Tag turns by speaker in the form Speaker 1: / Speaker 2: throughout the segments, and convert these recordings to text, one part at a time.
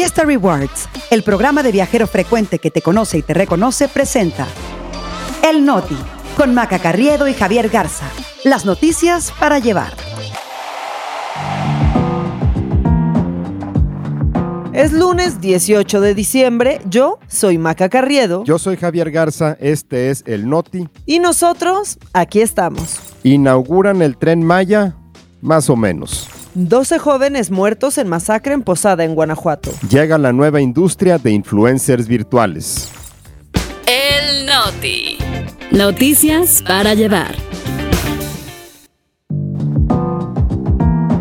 Speaker 1: Fiesta Rewards, el programa de viajero frecuente que te conoce y te reconoce, presenta El Noti, con Maca Carriedo y Javier Garza. Las noticias para llevar.
Speaker 2: Es lunes 18 de diciembre, yo soy Maca Carriedo.
Speaker 3: Yo soy Javier Garza, este es el Noti.
Speaker 2: Y nosotros, aquí estamos.
Speaker 3: Inauguran el tren Maya, más o menos.
Speaker 2: 12 jóvenes muertos en masacre en Posada, en Guanajuato.
Speaker 3: Llega la nueva industria de influencers virtuales.
Speaker 4: El Noti. Noticias para llevar.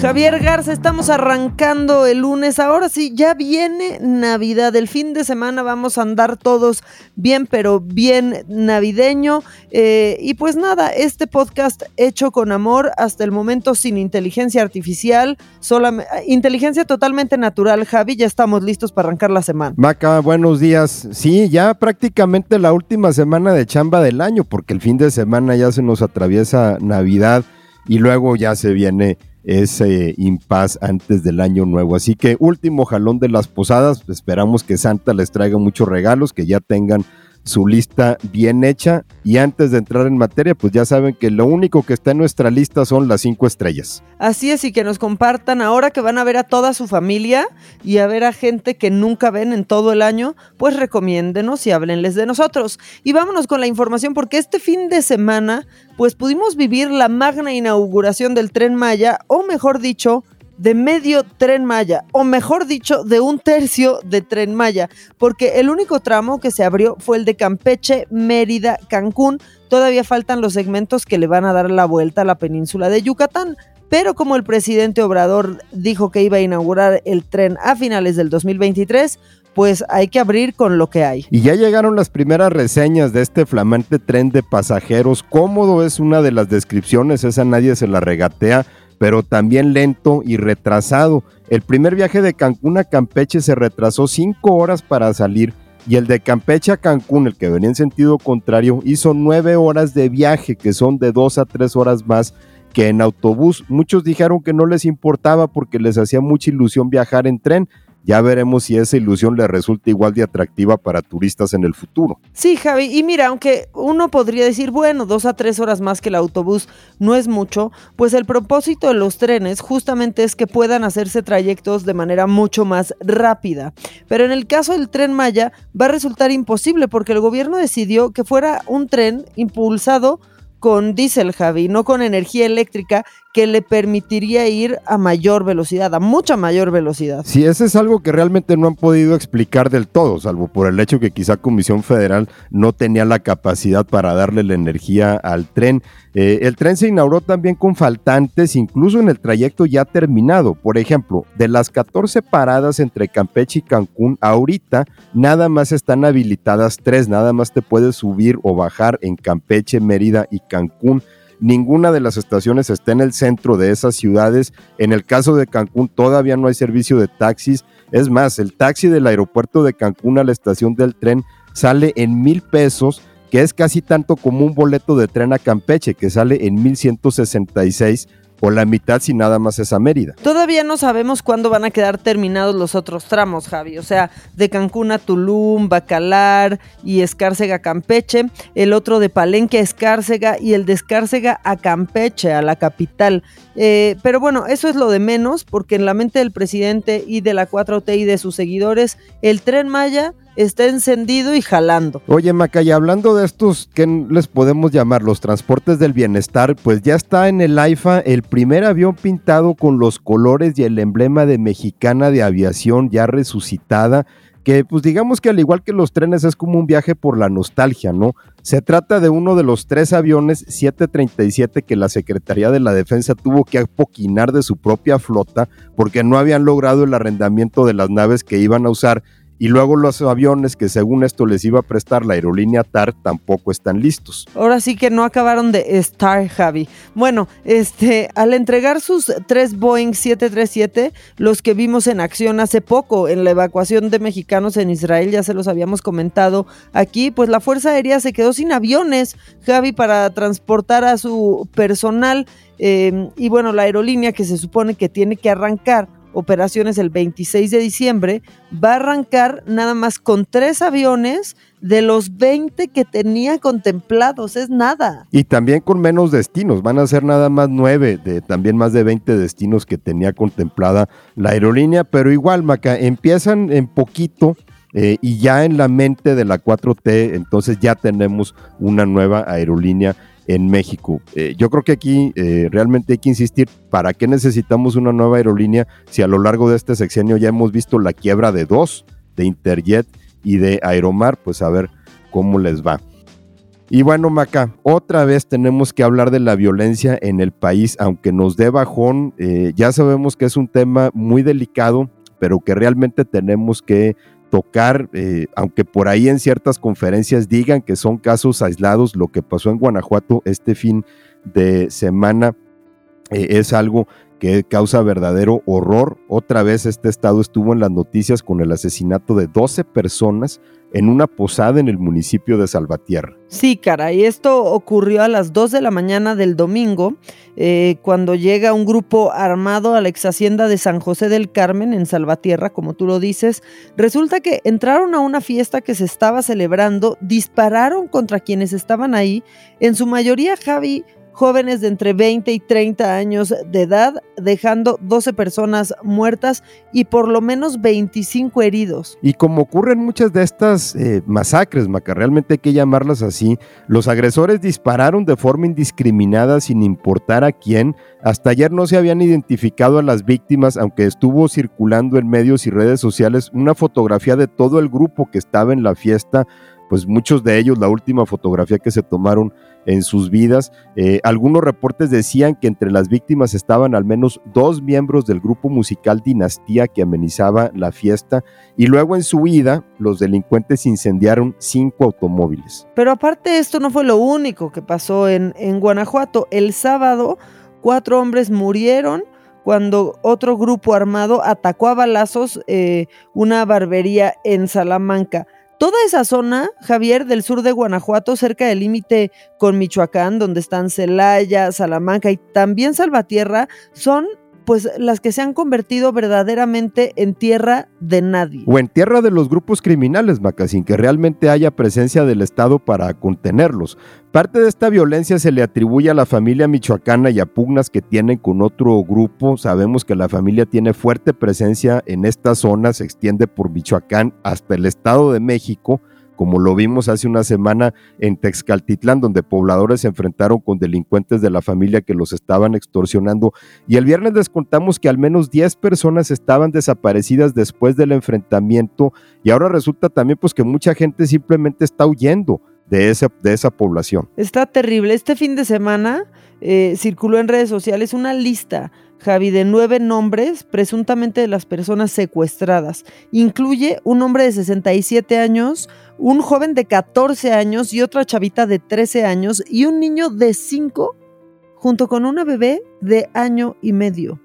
Speaker 2: Javier Garza, estamos arrancando el lunes. Ahora sí, ya viene Navidad. El fin de semana vamos a andar todos bien, pero bien navideño. Eh, y pues nada, este podcast hecho con amor, hasta el momento sin inteligencia artificial, solamente, inteligencia totalmente natural. Javi, ya estamos listos para arrancar la semana.
Speaker 3: Maca, buenos días. Sí, ya prácticamente la última semana de chamba del año, porque el fin de semana ya se nos atraviesa Navidad y luego ya se viene ese impas antes del año nuevo. Así que último jalón de las posadas, esperamos que Santa les traiga muchos regalos, que ya tengan su lista bien hecha. Y antes de entrar en materia, pues ya saben que lo único que está en nuestra lista son las cinco estrellas.
Speaker 2: Así es, y que nos compartan ahora que van a ver a toda su familia y a ver a gente que nunca ven en todo el año, pues recomiéndenos y háblenles de nosotros. Y vámonos con la información porque este fin de semana, pues pudimos vivir la magna inauguración del tren Maya, o mejor dicho, de medio tren Maya, o mejor dicho, de un tercio de tren Maya, porque el único tramo que se abrió fue el de Campeche, Mérida, Cancún. Todavía faltan los segmentos que le van a dar la vuelta a la península de Yucatán. Pero como el presidente Obrador dijo que iba a inaugurar el tren a finales del 2023, pues hay que abrir con lo que hay.
Speaker 3: Y ya llegaron las primeras reseñas de este flamante tren de pasajeros. Cómodo es una de las descripciones, esa nadie se la regatea pero también lento y retrasado. El primer viaje de Cancún a Campeche se retrasó cinco horas para salir y el de Campeche a Cancún, el que venía en sentido contrario, hizo nueve horas de viaje, que son de dos a tres horas más que en autobús. Muchos dijeron que no les importaba porque les hacía mucha ilusión viajar en tren, ya veremos si esa ilusión le resulta igual de atractiva para turistas en el futuro.
Speaker 2: Sí, Javi, y mira, aunque uno podría decir, bueno, dos a tres horas más que el autobús no es mucho, pues el propósito de los trenes justamente es que puedan hacerse trayectos de manera mucho más rápida. Pero en el caso del tren Maya va a resultar imposible porque el gobierno decidió que fuera un tren impulsado con diésel, Javi, no con energía eléctrica, que le permitiría ir a mayor velocidad, a mucha mayor velocidad.
Speaker 3: Sí, ese es algo que realmente no han podido explicar del todo, salvo por el hecho que quizá Comisión Federal no tenía la capacidad para darle la energía al tren. Eh, el tren se inauguró también con faltantes, incluso en el trayecto ya terminado. Por ejemplo, de las 14 paradas entre Campeche y Cancún, ahorita nada más están habilitadas tres, nada más te puedes subir o bajar en Campeche, Mérida y Cancún ninguna de las estaciones está en el centro de esas ciudades. En el caso de Cancún todavía no hay servicio de taxis. Es más, el taxi del aeropuerto de Cancún a la estación del tren sale en mil pesos, que es casi tanto como un boleto de tren a Campeche, que sale en 1166 o la mitad si nada más es a Mérida.
Speaker 2: Todavía no sabemos cuándo van a quedar terminados los otros tramos, Javi. O sea, de Cancún a Tulum, Bacalar y Escárcega a Campeche, el otro de Palenque a Escárcega y el de Escárcega a Campeche, a la capital. Eh, pero bueno, eso es lo de menos, porque en la mente del presidente y de la 4T y de sus seguidores, el tren Maya está encendido y jalando.
Speaker 3: Oye, Macaya, hablando de estos, ¿qué les podemos llamar? Los transportes del bienestar, pues ya está en el AIFA el primer avión pintado con los colores y el emblema de Mexicana de Aviación ya resucitada que pues digamos que al igual que los trenes es como un viaje por la nostalgia, ¿no? Se trata de uno de los tres aviones 737 que la Secretaría de la Defensa tuvo que apoquinar de su propia flota porque no habían logrado el arrendamiento de las naves que iban a usar y luego los aviones que según esto les iba a prestar la aerolínea TAR tampoco están listos.
Speaker 2: Ahora sí que no acabaron de estar, Javi. Bueno, este, al entregar sus tres Boeing 737, los que vimos en acción hace poco en la evacuación de mexicanos en Israel, ya se los habíamos comentado aquí, pues la Fuerza Aérea se quedó sin aviones, Javi, para transportar a su personal. Eh, y bueno, la aerolínea que se supone que tiene que arrancar operaciones el 26 de diciembre, va a arrancar nada más con tres aviones de los 20 que tenía contemplados, es nada.
Speaker 3: Y también con menos destinos, van a ser nada más nueve, de también más de 20 destinos que tenía contemplada la aerolínea, pero igual, Maca, empiezan en poquito. Eh, y ya en la mente de la 4T, entonces ya tenemos una nueva aerolínea en México. Eh, yo creo que aquí eh, realmente hay que insistir, ¿para qué necesitamos una nueva aerolínea si a lo largo de este sexenio ya hemos visto la quiebra de dos, de Interjet y de Aeromar? Pues a ver cómo les va. Y bueno, Maca, otra vez tenemos que hablar de la violencia en el país, aunque nos dé bajón, eh, ya sabemos que es un tema muy delicado, pero que realmente tenemos que tocar, eh, aunque por ahí en ciertas conferencias digan que son casos aislados, lo que pasó en Guanajuato este fin de semana eh, es algo que causa verdadero horror. Otra vez este estado estuvo en las noticias con el asesinato de 12 personas en una posada en el municipio de Salvatierra.
Speaker 2: Sí, cara, y esto ocurrió a las 2 de la mañana del domingo, eh, cuando llega un grupo armado a la ex hacienda de San José del Carmen en Salvatierra, como tú lo dices. Resulta que entraron a una fiesta que se estaba celebrando, dispararon contra quienes estaban ahí, en su mayoría Javi jóvenes de entre 20 y 30 años de edad, dejando 12 personas muertas y por lo menos 25 heridos.
Speaker 3: Y como ocurren muchas de estas eh, masacres, Maca, realmente hay que llamarlas así, los agresores dispararon de forma indiscriminada sin importar a quién. Hasta ayer no se habían identificado a las víctimas, aunque estuvo circulando en medios y redes sociales una fotografía de todo el grupo que estaba en la fiesta pues muchos de ellos, la última fotografía que se tomaron en sus vidas. Eh, algunos reportes decían que entre las víctimas estaban al menos dos miembros del grupo musical Dinastía que amenizaba la fiesta y luego en su huida los delincuentes incendiaron cinco automóviles.
Speaker 2: Pero aparte esto no fue lo único que pasó en, Guanajuato. El sábado cuatro hombres murieron cuando otro grupo armado atacó a balazos eh, una barbería en Salamanca. Toda esa zona, Javier, del sur de Guanajuato, cerca del límite con Michoacán, donde están Celaya, Salamanca y también Salvatierra, son pues las que se han convertido verdaderamente en tierra de nadie.
Speaker 3: O en tierra de los grupos criminales, Maca, sin que realmente haya presencia del Estado para contenerlos. Parte de esta violencia se le atribuye a la familia michoacana y a pugnas que tienen con otro grupo. Sabemos que la familia tiene fuerte presencia en esta zona, se extiende por Michoacán hasta el Estado de México como lo vimos hace una semana en Texcaltitlán, donde pobladores se enfrentaron con delincuentes de la familia que los estaban extorsionando. Y el viernes les contamos que al menos 10 personas estaban desaparecidas después del enfrentamiento y ahora resulta también pues que mucha gente simplemente está huyendo de esa, de esa población.
Speaker 2: Está terrible. Este fin de semana eh, circuló en redes sociales una lista Javi, de nueve nombres presuntamente de las personas secuestradas. Incluye un hombre de 67 años, un joven de 14 años y otra chavita de 13 años y un niño de 5 junto con una bebé de año y medio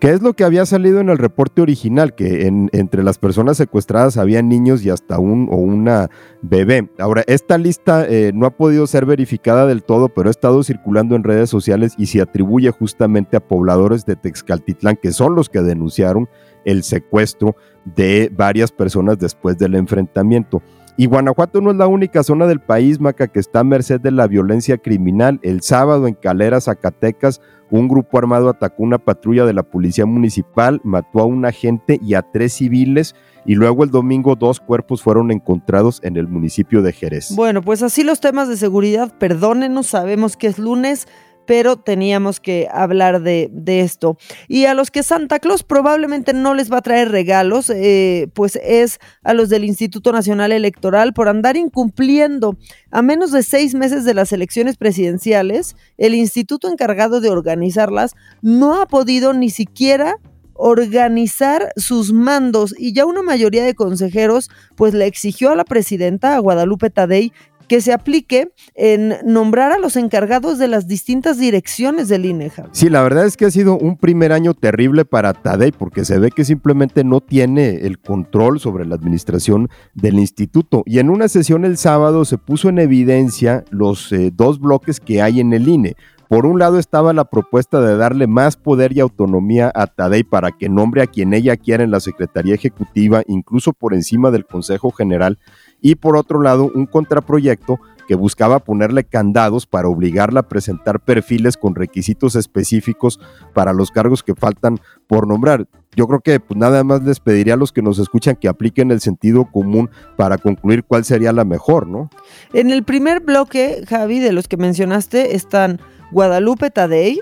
Speaker 3: que es lo que había salido en el reporte original, que entre las personas secuestradas había niños y hasta un o una bebé. Ahora, esta lista eh, no ha podido ser verificada del todo, pero ha estado circulando en redes sociales y se atribuye justamente a pobladores de Texcaltitlán, que son los que denunciaron el secuestro de varias personas después del enfrentamiento. Y Guanajuato no es la única zona del país, Maca, que está a merced de la violencia criminal. El sábado en Calera, Zacatecas, un grupo armado atacó una patrulla de la policía municipal, mató a un agente y a tres civiles y luego el domingo dos cuerpos fueron encontrados en el municipio de Jerez.
Speaker 2: Bueno, pues así los temas de seguridad, perdónenos, sabemos que es lunes, pero teníamos que hablar de, esto. Y a los que Santa Claus probablemente no les va a traer regalos, eh, pues es a los del Instituto Nacional Electoral por andar incumpliendo. A menos de seis meses de las elecciones presidenciales, el instituto encargado de organizarlas no ha podido ni siquiera organizar sus mandos y ya una mayoría de consejeros pues le exigió a la presidenta, a Guadalupe Tadei, que se aplique en nombrar a los encargados de las distintas direcciones del INEJA.
Speaker 3: Sí, la verdad es que ha sido un primer año terrible para Tadei porque se ve que simplemente no tiene el control sobre la administración del instituto. Y en una sesión el sábado se puso en evidencia los eh, dos bloques que hay en el INE Por un lado estaba la propuesta de darle más poder y autonomía a Tadei para que nombre a quien ella quiera en la Secretaría Ejecutiva, incluso por encima del Consejo General, y por otro lado un contraproyecto que buscaba ponerle candados para obligarla a presentar perfiles con requisitos específicos para los cargos que faltan por nombrar. Yo creo que pues, nada más les pediría a los que nos escuchan que apliquen el sentido común para concluir cuál sería la mejor, ¿no?
Speaker 2: En el primer bloque, Javi, de los que mencionaste, están Guadalupe Tadei,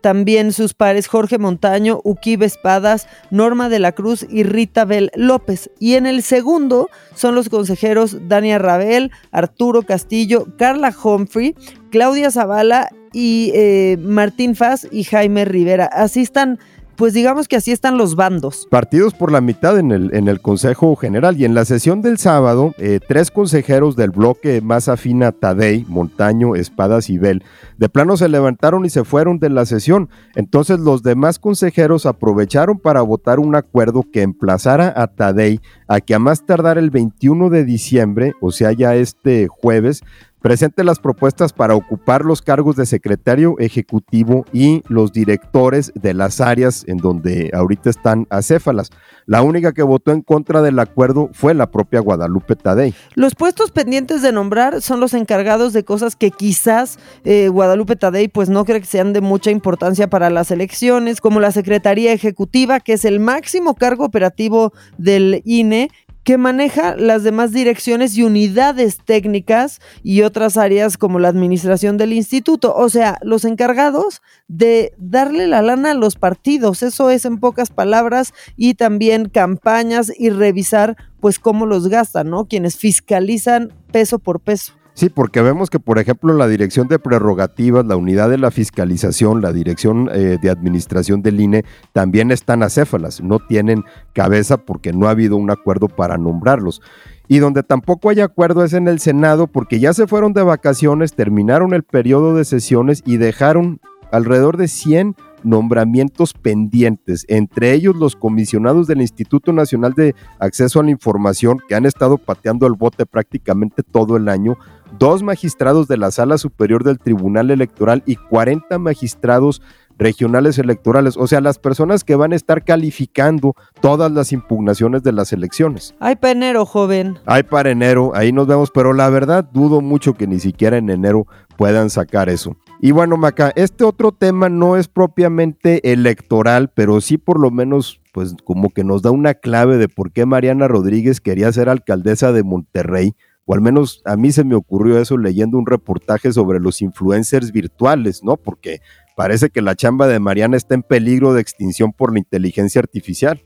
Speaker 2: también sus pares Jorge Montaño, Uquibe Espadas, Norma de la Cruz y Rita Bel López. Y en el segundo son los consejeros Dania Rabel, Arturo Castillo, Carla Humphrey, Claudia Zavala y eh, Martín Faz y Jaime Rivera. Así están pues digamos que así están los bandos.
Speaker 3: Partidos por la mitad en el, en el Consejo General y en la sesión del sábado, eh, tres consejeros del bloque más afina Tadei, Montaño, Espadas y Bel, de plano se levantaron y se fueron de la sesión. Entonces los demás consejeros aprovecharon para votar un acuerdo que emplazara a Tadei a que a más tardar el 21 de diciembre, o sea ya este jueves, presente las propuestas para ocupar los cargos de secretario ejecutivo y los directores de las áreas en donde ahorita están acéfalas. La única que votó en contra del acuerdo fue la propia Guadalupe Tadei.
Speaker 2: Los puestos pendientes de nombrar son los encargados de cosas que quizás eh, Guadalupe Tadei pues no cree que sean de mucha importancia para las elecciones, como la Secretaría Ejecutiva, que es el máximo cargo operativo del INE que maneja las demás direcciones y unidades técnicas y otras áreas como la administración del instituto, o sea, los encargados de darle la lana a los partidos, eso es en pocas palabras, y también campañas y revisar pues cómo los gastan, ¿no? Quienes fiscalizan peso por peso.
Speaker 3: Sí, porque vemos que, por ejemplo, la dirección de prerrogativas, la unidad de la fiscalización, la dirección eh, de administración del INE, también están acéfalas, no tienen cabeza porque no ha habido un acuerdo para nombrarlos. Y donde tampoco hay acuerdo es en el Senado porque ya se fueron de vacaciones, terminaron el periodo de sesiones y dejaron alrededor de 100 nombramientos pendientes, entre ellos los comisionados del Instituto Nacional de Acceso a la Información que han estado pateando el bote prácticamente todo el año, dos magistrados de la Sala Superior del Tribunal Electoral y 40 magistrados regionales electorales, o sea, las personas que van a estar calificando todas las impugnaciones de las elecciones.
Speaker 2: Hay para enero, joven.
Speaker 3: Hay para enero, ahí nos vemos, pero la verdad dudo mucho que ni siquiera en enero puedan sacar eso. Y bueno, Maca, este otro tema no es propiamente electoral, pero sí por lo menos, pues como que nos da una clave de por qué Mariana Rodríguez quería ser alcaldesa de Monterrey o al menos a mí se me ocurrió eso leyendo un reportaje sobre los influencers virtuales, ¿no? Porque parece que la chamba de Mariana está en peligro de extinción por la inteligencia artificial.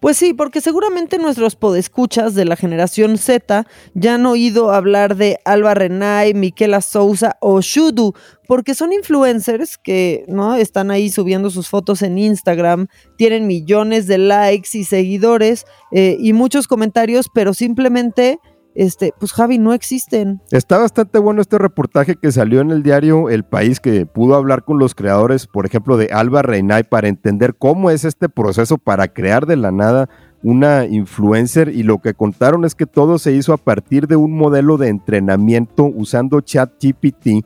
Speaker 2: Pues sí, porque seguramente nuestros podescuchas de la generación Z ya han oído hablar de Alba Renay, Miquela Souza o Shudu, porque son influencers que no están ahí subiendo sus fotos en Instagram, tienen millones de likes y seguidores eh, y muchos comentarios, pero simplemente este, pues Javi, no existen.
Speaker 3: Está bastante bueno este reportaje que salió en el diario El País, que pudo hablar con los creadores, por ejemplo, de Alba Reinay, para entender cómo es este proceso para crear de la nada una influencer y lo que contaron es que todo se hizo a partir de un modelo de entrenamiento usando ChatGPT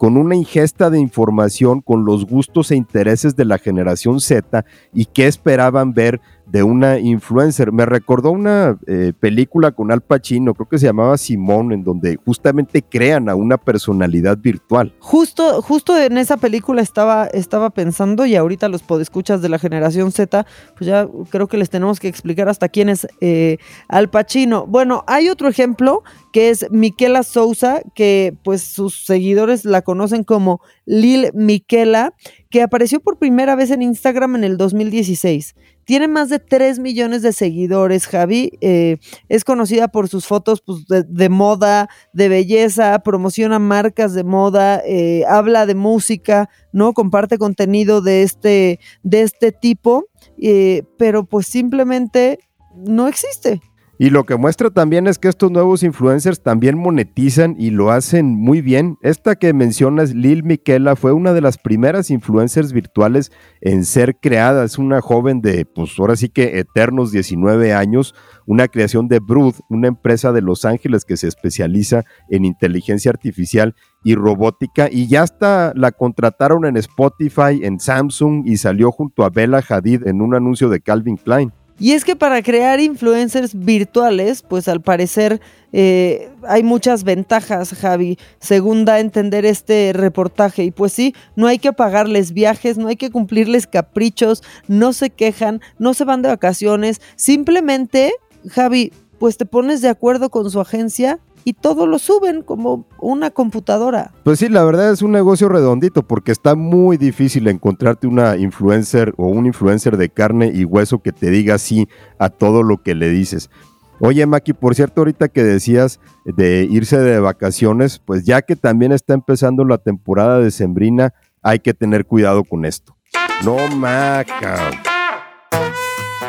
Speaker 3: con una ingesta de información con los gustos e intereses de la generación Z y qué esperaban ver de una influencer. Me recordó una eh, película con Al Pacino, creo que se llamaba Simón, en donde justamente crean a una personalidad virtual.
Speaker 2: Justo, justo en esa película estaba, estaba pensando y ahorita los podescuchas de la generación Z, pues ya creo que les tenemos que explicar hasta quién es eh, Al Pacino. Bueno, hay otro ejemplo que es Miquela Sousa, que pues sus seguidores la conocen como Lil Miquela, que apareció por primera vez en Instagram en el 2016. Tiene más de 3 millones de seguidores, Javi. Eh, es conocida por sus fotos pues, de, moda, de belleza, promociona marcas de moda, eh, habla de música, ¿no? Comparte contenido de este, de este tipo, eh, pero pues simplemente no existe.
Speaker 3: Y lo que muestra también es que estos nuevos influencers también monetizan y lo hacen muy bien. Esta que mencionas, Lil Miquela, fue una de las primeras influencers virtuales en ser creada. Es una joven de, pues ahora sí que eternos 19 años, una creación de Brood, una empresa de Los Ángeles que se especializa en inteligencia artificial y robótica. Y ya hasta la contrataron en Spotify, en Samsung y salió junto a Bella Hadid en un anuncio de Calvin Klein.
Speaker 2: Y es que para crear influencers virtuales, pues al parecer eh, hay muchas ventajas, Javi, según da a entender este reportaje. Y pues sí, no hay que pagarles viajes, no hay que cumplirles caprichos, no se quejan, no se van de vacaciones. Simplemente, Javi, pues te pones de acuerdo con su agencia y todo lo suben como una computadora.
Speaker 3: Pues sí, la verdad es un negocio redondito porque está muy difícil encontrarte una influencer o un influencer de carne y hueso que te diga sí a todo lo que le dices. Oye, Maki, por cierto, ahorita que decías de irse de vacaciones, pues ya que también está empezando la temporada de Sembrina, hay que tener cuidado con esto. No, Maca.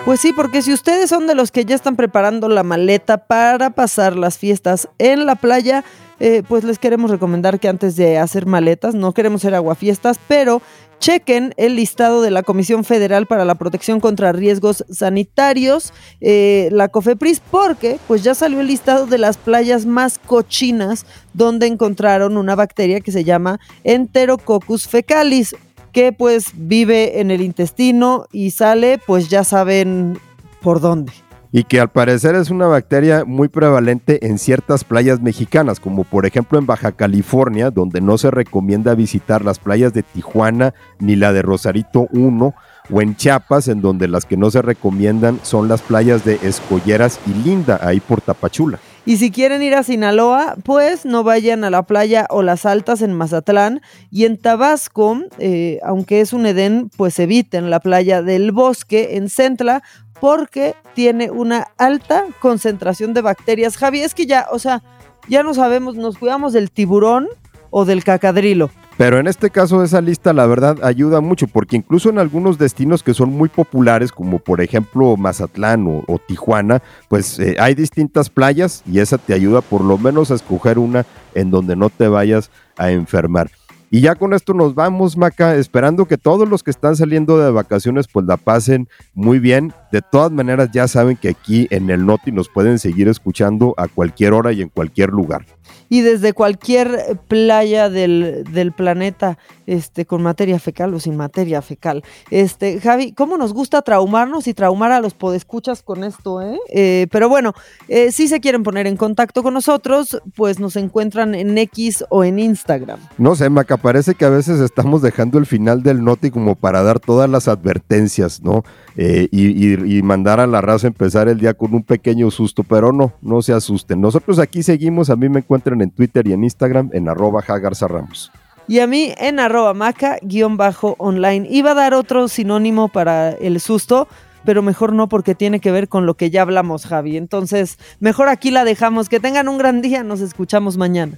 Speaker 2: Pues sí, porque si ustedes son de los que ya están preparando la maleta para pasar las fiestas en la playa, eh, pues les queremos recomendar que antes de hacer maletas, no queremos ser aguafiestas, pero chequen el listado de la Comisión Federal para la Protección contra Riesgos Sanitarios, eh, la COFEPRIS, porque pues ya salió el listado de las playas más cochinas donde encontraron una bacteria que se llama Enterococcus fecalis que pues vive en el intestino y sale, pues ya saben por dónde.
Speaker 3: Y que al parecer es una bacteria muy prevalente en ciertas playas mexicanas, como por ejemplo en Baja California, donde no se recomienda visitar las playas de Tijuana ni la de Rosarito 1, o en Chiapas, en donde las que no se recomiendan son las playas de Escolleras y Linda, ahí por Tapachula.
Speaker 2: Y si quieren ir a Sinaloa, pues no vayan a la playa o las altas en Mazatlán. Y en Tabasco, eh, aunque es un Edén, pues eviten la playa del bosque en Centla porque tiene una alta concentración de bacterias. Javi, es que ya, o sea, ya no sabemos, nos cuidamos del tiburón o del cacadrilo.
Speaker 3: Pero en este caso esa lista la verdad ayuda mucho porque incluso en algunos destinos que son muy populares como por ejemplo Mazatlán o, Tijuana, pues eh, hay distintas playas y esa te ayuda por lo menos a escoger una en donde no te vayas a enfermar. Y ya con esto nos vamos, Maca, esperando que todos los que están saliendo de vacaciones pues la pasen muy bien. De todas maneras ya saben que aquí en el Noti nos pueden seguir escuchando a cualquier hora y en cualquier lugar
Speaker 2: y desde cualquier playa del, planeta, este, con materia fecal o sin materia fecal. Este, Javi, ¿cómo nos gusta traumarnos y traumar a los podescuchas con esto, eh? eh pero bueno, eh, si se quieren poner en contacto con nosotros, pues nos encuentran en X o en Instagram.
Speaker 3: No sé, Maca, parece que a veces estamos dejando el final del noti como para dar todas las advertencias, ¿no? Eh, y, mandar a la raza empezar el día con un pequeño susto, pero no, no se asusten. Nosotros aquí seguimos, a mí me encuentran en Twitter y en Instagram en arroba Ramos.
Speaker 2: Y a mí en arroba maca-online. Iba a dar otro sinónimo para el susto, pero mejor no porque tiene que ver con lo que ya hablamos, Javi. Entonces, mejor aquí la dejamos. Que tengan un gran día, nos escuchamos mañana.